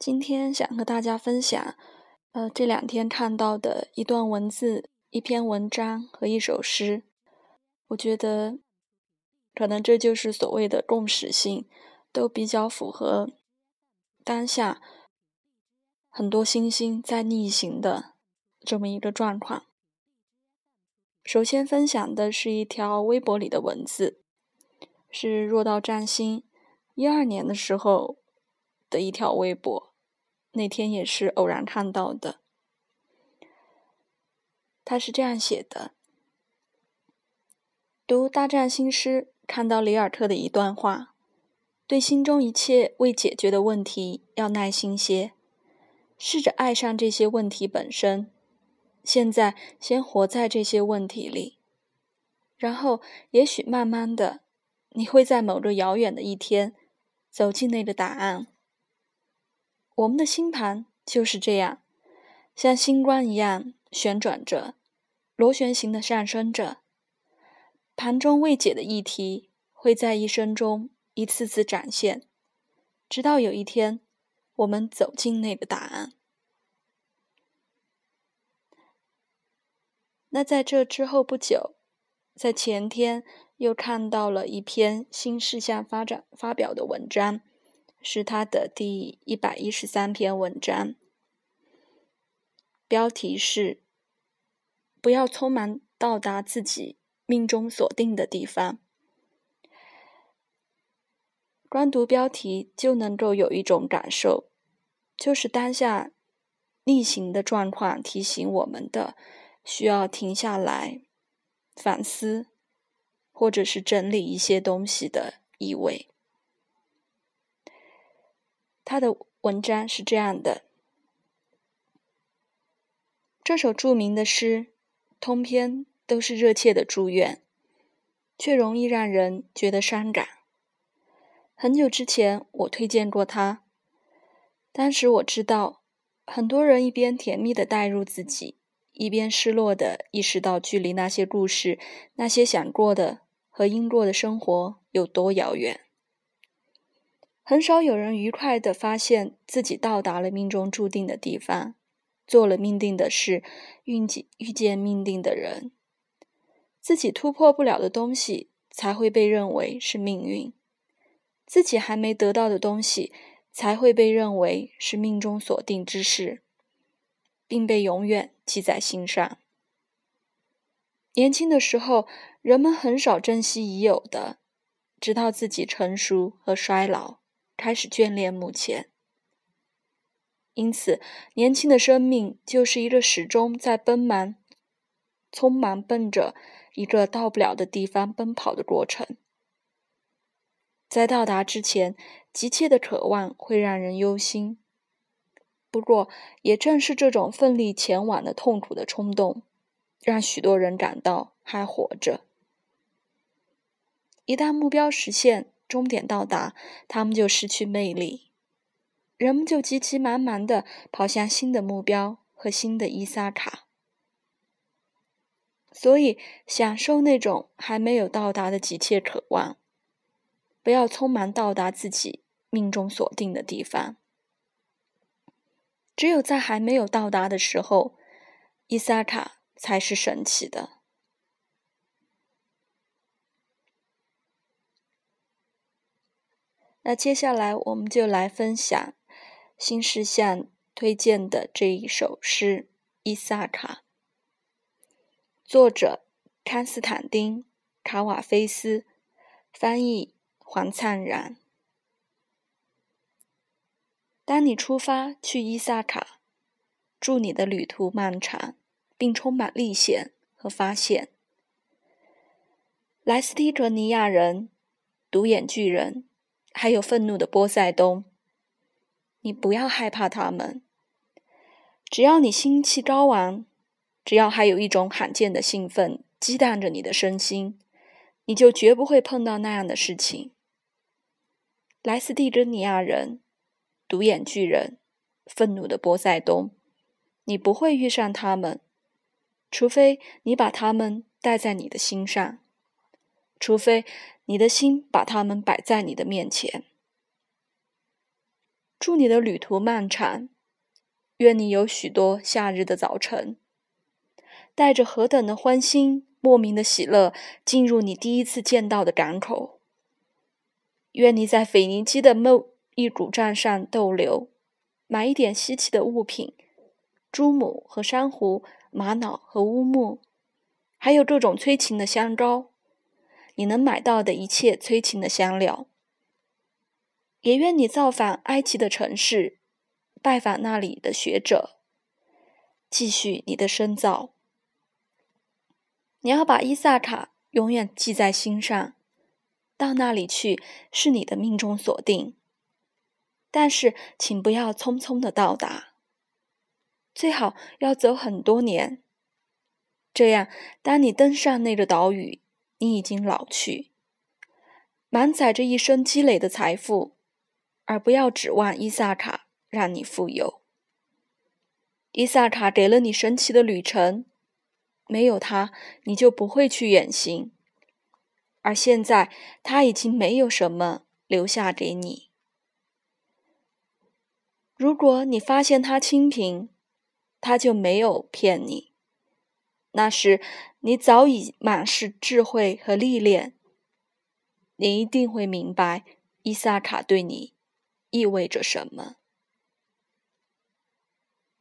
今天想和大家分享，呃，这两天看到的一段文字、一篇文章和一首诗。我觉得，可能这就是所谓的共识性，都比较符合当下很多星星在逆行的这么一个状况。首先分享的是一条微博里的文字，是若道占星一二年的时候的一条微博。那天也是偶然看到的，他是这样写的：读《大战新诗》，看到里尔特的一段话，对心中一切未解决的问题要耐心些，试着爱上这些问题本身。现在先活在这些问题里，然后也许慢慢的，你会在某个遥远的一天走进那个答案。我们的星盘就是这样，像星光一样旋转着，螺旋形的上升着。盘中未解的议题会在一生中一次次展现，直到有一天，我们走进那个答案。那在这之后不久，在前天又看到了一篇新事项发展发表的文章。是他的第一百一十三篇文章，标题是“不要匆忙到达自己命中锁定的地方”。光读标题就能够有一种感受，就是当下逆行的状况提醒我们的，需要停下来反思，或者是整理一些东西的意味。他的文章是这样的：这首著名的诗，通篇都是热切的祝愿，却容易让人觉得伤感。很久之前，我推荐过他，当时我知道，很多人一边甜蜜的带入自己，一边失落的意识到距离那些故事、那些想过的和应过的生活有多遥远。很少有人愉快地发现自己到达了命中注定的地方，做了命定的事，遇见遇见命定的人。自己突破不了的东西，才会被认为是命运；自己还没得到的东西，才会被认为是命中锁定之事，并被永远记在心上。年轻的时候，人们很少珍惜已有的，直到自己成熟和衰老。开始眷恋目前，因此，年轻的生命就是一个始终在奔忙、匆忙奔着一个到不了的地方奔跑的过程。在到达之前，急切的渴望会让人忧心。不过，也正是这种奋力前往的痛苦的冲动，让许多人感到还活着。一旦目标实现，终点到达，他们就失去魅力，人们就急急忙忙地跑向新的目标和新的伊萨卡。所以，享受那种还没有到达的急切渴望，不要匆忙到达自己命中锁定的地方。只有在还没有到达的时候，伊萨卡才是神奇的。那接下来我们就来分享新事项推荐的这一首诗《伊萨卡》，作者康斯坦丁·卡瓦菲斯，翻译黄灿然。当你出发去伊萨卡，祝你的旅途漫长，并充满历险和发现。莱斯蒂格尼亚人，独眼巨人。还有愤怒的波塞冬，你不要害怕他们。只要你心气高昂，只要还有一种罕见的兴奋激荡着你的身心，你就绝不会碰到那样的事情。莱斯蒂格尼亚人、独眼巨人、愤怒的波塞冬，你不会遇上他们，除非你把他们带在你的心上，除非。你的心把它们摆在你的面前。祝你的旅途漫长，愿你有许多夏日的早晨，带着何等的欢欣、莫名的喜乐进入你第一次见到的港口。愿你在腓尼基的某一古站上逗留，买一点稀奇的物品：珠母和珊瑚、玛瑙和乌木，还有各种催情的香膏。你能买到的一切催情的香料。也愿你造访埃及的城市，拜访那里的学者，继续你的深造。你要把伊萨卡永远记在心上，到那里去是你的命中锁定。但是，请不要匆匆的到达，最好要走很多年。这样，当你登上那个岛屿，你已经老去，满载着一生积累的财富。而不要指望伊萨卡让你富有。伊萨卡给了你神奇的旅程，没有他，你就不会去远行。而现在，他已经没有什么留下给你。如果你发现他清贫，他就没有骗你。那时，你早已满是智慧和历练，你一定会明白伊萨卡对你。意味着什么？